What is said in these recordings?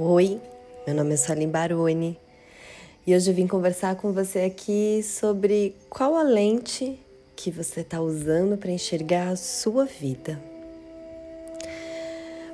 Oi, meu nome é Salim Baroni e hoje eu vim conversar com você aqui sobre qual a lente que você está usando para enxergar a sua vida.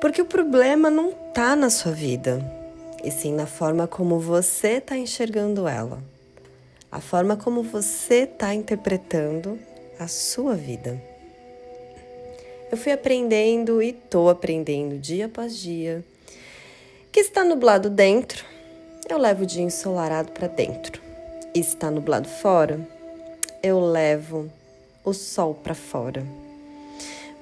Porque o problema não está na sua vida, e sim na forma como você está enxergando ela, a forma como você está interpretando a sua vida. Eu fui aprendendo e estou aprendendo dia após dia que está nublado dentro, eu levo o dia ensolarado para dentro. E está nublado fora, eu levo o sol para fora.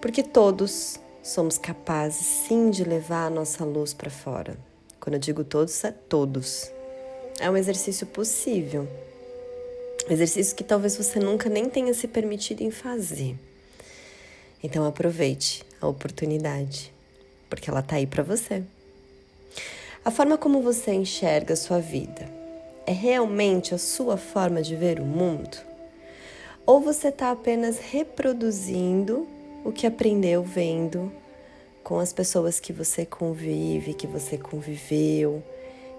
Porque todos somos capazes sim de levar a nossa luz para fora. Quando eu digo todos, é todos. É um exercício possível. Um exercício que talvez você nunca nem tenha se permitido em fazer. Então aproveite a oportunidade, porque ela tá aí para você. A forma como você enxerga a sua vida é realmente a sua forma de ver o mundo? Ou você está apenas reproduzindo o que aprendeu vendo com as pessoas que você convive, que você conviveu,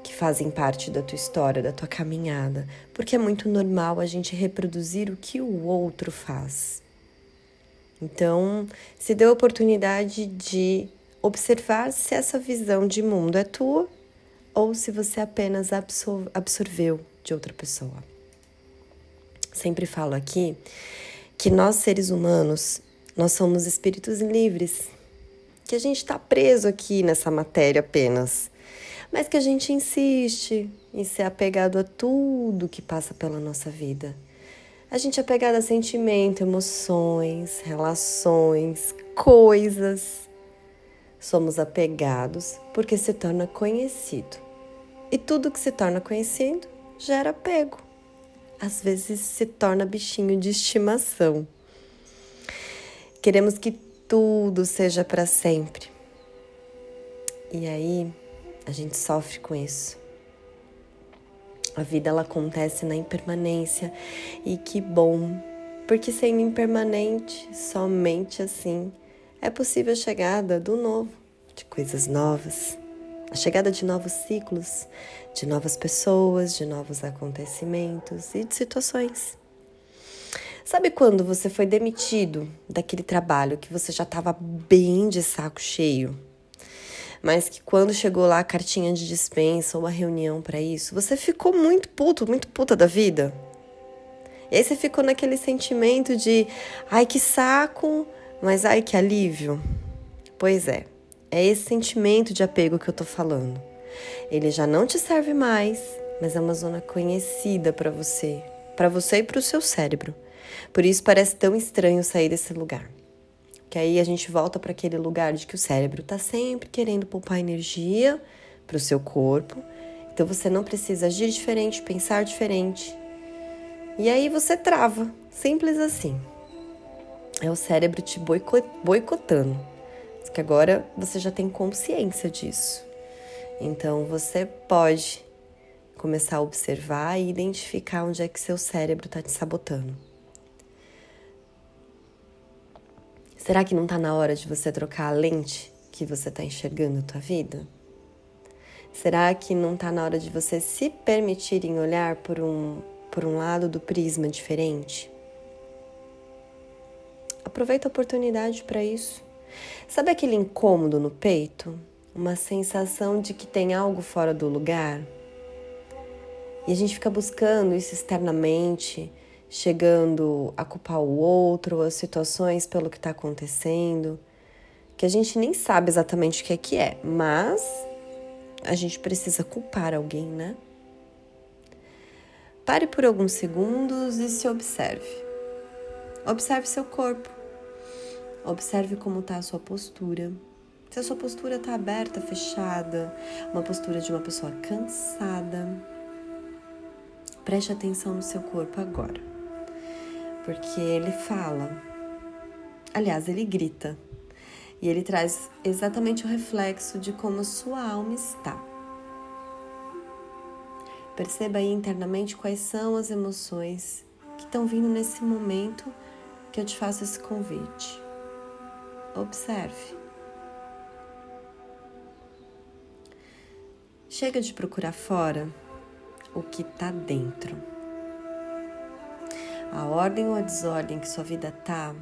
que fazem parte da tua história, da tua caminhada? Porque é muito normal a gente reproduzir o que o outro faz. Então, se dê a oportunidade de observar se essa visão de mundo é tua ou se você apenas absor absorveu de outra pessoa. Sempre falo aqui que nós seres humanos, nós somos espíritos livres, que a gente está preso aqui nessa matéria apenas, mas que a gente insiste em ser apegado a tudo que passa pela nossa vida. A gente é apegado a sentimento, emoções, relações, coisas. Somos apegados porque se torna conhecido. E tudo que se torna conhecido gera apego. Às vezes se torna bichinho de estimação. Queremos que tudo seja para sempre. E aí a gente sofre com isso. A vida ela acontece na impermanência e que bom, porque sendo impermanente, somente assim é possível a chegada do novo, de coisas novas a chegada de novos ciclos, de novas pessoas, de novos acontecimentos e de situações. Sabe quando você foi demitido daquele trabalho que você já estava bem de saco cheio, mas que quando chegou lá a cartinha de dispensa ou a reunião para isso, você ficou muito puto, muito puta da vida? E aí você ficou naquele sentimento de ai que saco, mas ai que alívio. Pois é. É esse sentimento de apego que eu tô falando. Ele já não te serve mais, mas é uma zona conhecida para você, para você e para o seu cérebro. Por isso parece tão estranho sair desse lugar. Que aí a gente volta para aquele lugar de que o cérebro está sempre querendo poupar energia para o seu corpo. Então você não precisa agir diferente, pensar diferente. E aí você trava, simples assim. É o cérebro te boicotando que agora você já tem consciência disso. Então você pode começar a observar e identificar onde é que seu cérebro está te sabotando. Será que não está na hora de você trocar a lente que você está enxergando a tua vida? Será que não está na hora de você se permitir em olhar por um, por um lado do prisma diferente? Aproveita a oportunidade para isso. Sabe aquele incômodo no peito? Uma sensação de que tem algo fora do lugar? E a gente fica buscando isso externamente, chegando a culpar o outro, as situações pelo que está acontecendo, que a gente nem sabe exatamente o que é que é, mas a gente precisa culpar alguém, né? Pare por alguns segundos e se observe. Observe seu corpo. Observe como está a sua postura. Se a sua postura está aberta, fechada, uma postura de uma pessoa cansada. Preste atenção no seu corpo agora. Porque ele fala, aliás, ele grita. E ele traz exatamente o reflexo de como a sua alma está. Perceba aí internamente quais são as emoções que estão vindo nesse momento que eu te faço esse convite. Observe. Chega de procurar fora o que está dentro. A ordem ou a desordem que sua vida tá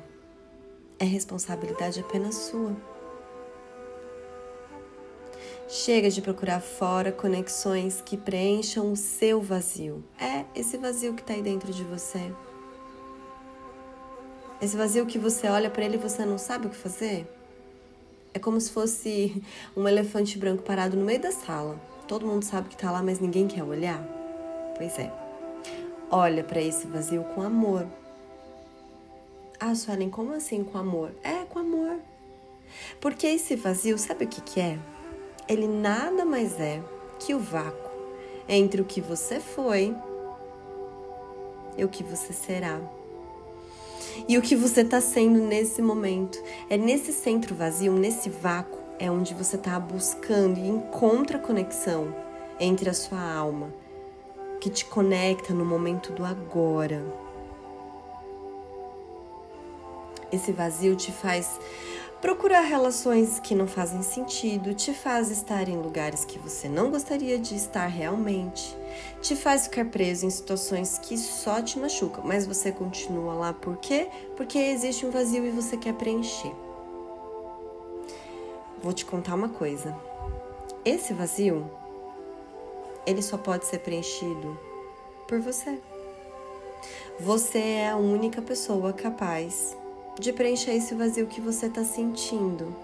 é responsabilidade apenas sua. Chega de procurar fora conexões que preencham o seu vazio. É esse vazio que está aí dentro de você. Esse vazio que você olha para ele e você não sabe o que fazer. É como se fosse um elefante branco parado no meio da sala. Todo mundo sabe que está lá, mas ninguém quer olhar. Pois é. Olha para esse vazio com amor. Ah, Suelen, como assim com amor? É, com amor. Porque esse vazio, sabe o que, que é? ele nada mais é que o vácuo entre o que você foi e o que você será. E o que você está sendo nesse momento. É nesse centro vazio, nesse vácuo, é onde você está buscando e encontra a conexão entre a sua alma, que te conecta no momento do agora. Esse vazio te faz Procurar relações que não fazem sentido te faz estar em lugares que você não gostaria de estar realmente. Te faz ficar preso em situações que só te machucam, mas você continua lá por quê? Porque existe um vazio e você quer preencher. Vou te contar uma coisa. Esse vazio, ele só pode ser preenchido por você. Você é a única pessoa capaz de preencher esse vazio que você está sentindo.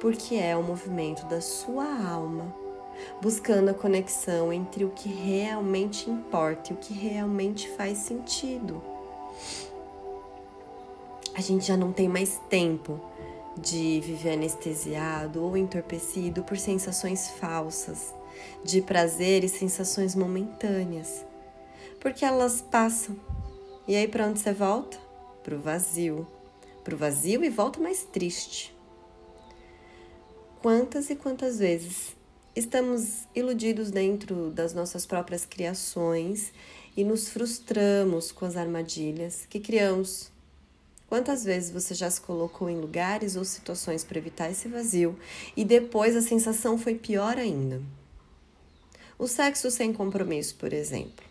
Porque é o movimento da sua alma buscando a conexão entre o que realmente importa e o que realmente faz sentido. A gente já não tem mais tempo de viver anestesiado ou entorpecido por sensações falsas, de prazer e sensações momentâneas, porque elas passam. E aí, para onde você volta? Para o vazio, para o vazio e volta mais triste. Quantas e quantas vezes estamos iludidos dentro das nossas próprias criações e nos frustramos com as armadilhas que criamos? Quantas vezes você já se colocou em lugares ou situações para evitar esse vazio e depois a sensação foi pior ainda? O sexo sem compromisso, por exemplo.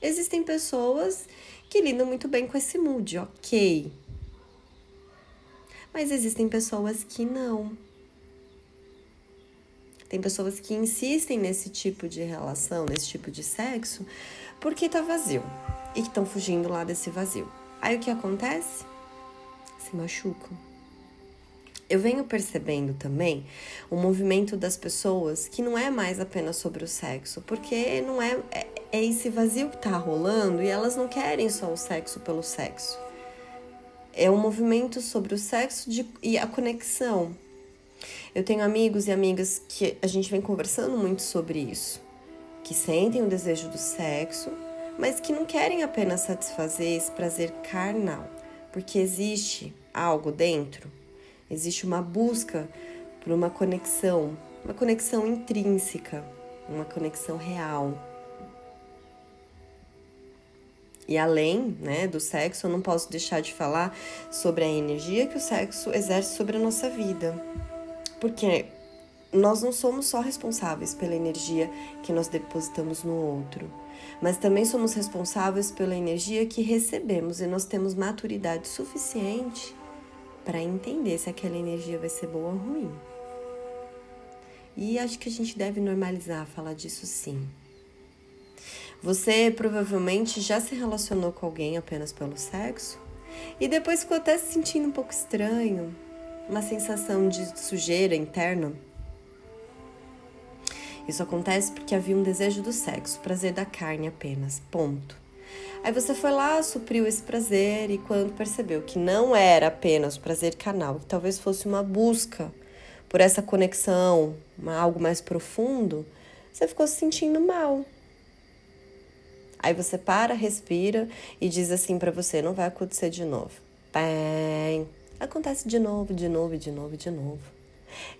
Existem pessoas que lidam muito bem com esse mood, ok. Mas existem pessoas que não. Tem pessoas que insistem nesse tipo de relação, nesse tipo de sexo, porque tá vazio e que estão fugindo lá desse vazio. Aí o que acontece? Se machucam. Eu venho percebendo também o movimento das pessoas que não é mais apenas sobre o sexo, porque não é, é é esse vazio que tá rolando e elas não querem só o sexo pelo sexo. É um movimento sobre o sexo de, e a conexão. Eu tenho amigos e amigas que a gente vem conversando muito sobre isso, que sentem o desejo do sexo, mas que não querem apenas satisfazer esse prazer carnal, porque existe algo dentro, existe uma busca por uma conexão, uma conexão intrínseca, uma conexão real. E além né, do sexo, eu não posso deixar de falar sobre a energia que o sexo exerce sobre a nossa vida. Porque nós não somos só responsáveis pela energia que nós depositamos no outro, mas também somos responsáveis pela energia que recebemos e nós temos maturidade suficiente para entender se aquela energia vai ser boa ou ruim. E acho que a gente deve normalizar falar disso sim. Você provavelmente já se relacionou com alguém apenas pelo sexo e depois ficou até se sentindo um pouco estranho, uma sensação de sujeira interna. Isso acontece porque havia um desejo do sexo, prazer da carne apenas, ponto. Aí você foi lá, supriu esse prazer e quando percebeu que não era apenas o prazer canal, que talvez fosse uma busca por essa conexão, uma, algo mais profundo, você ficou se sentindo mal. Aí você para, respira e diz assim para você: não vai acontecer de novo. Bem, acontece de novo, de novo, de novo, de novo.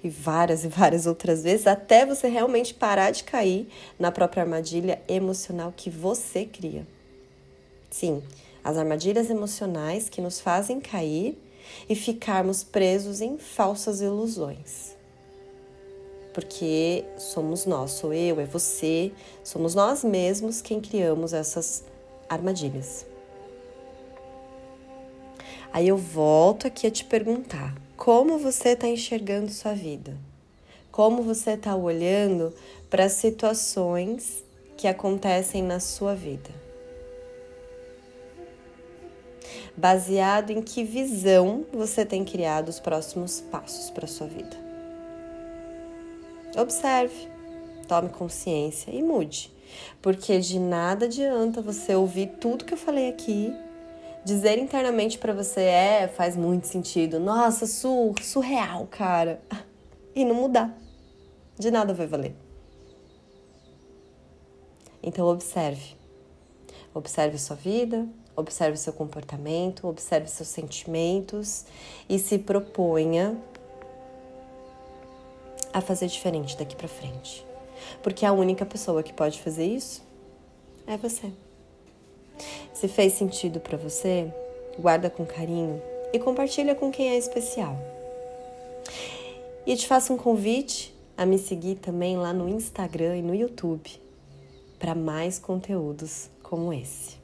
E várias e várias outras vezes, até você realmente parar de cair na própria armadilha emocional que você cria. Sim, as armadilhas emocionais que nos fazem cair e ficarmos presos em falsas ilusões. porque somos nós, sou eu, é você, somos nós mesmos quem criamos essas armadilhas. Aí eu volto aqui a te perguntar: como você está enxergando sua vida? Como você está olhando para as situações que acontecem na sua vida? Baseado em que visão você tem criado os próximos passos para sua vida? Observe, tome consciência e mude, porque de nada adianta você ouvir tudo que eu falei aqui, dizer internamente para você é, faz muito sentido, nossa, sur, surreal, cara, e não mudar. De nada vai valer. Então observe. Observe sua vida, observe seu comportamento, observe seus sentimentos e se proponha a fazer diferente daqui para frente. Porque a única pessoa que pode fazer isso é você. Se fez sentido para você, guarda com carinho e compartilha com quem é especial. E te faço um convite a me seguir também lá no Instagram e no YouTube para mais conteúdos como esse.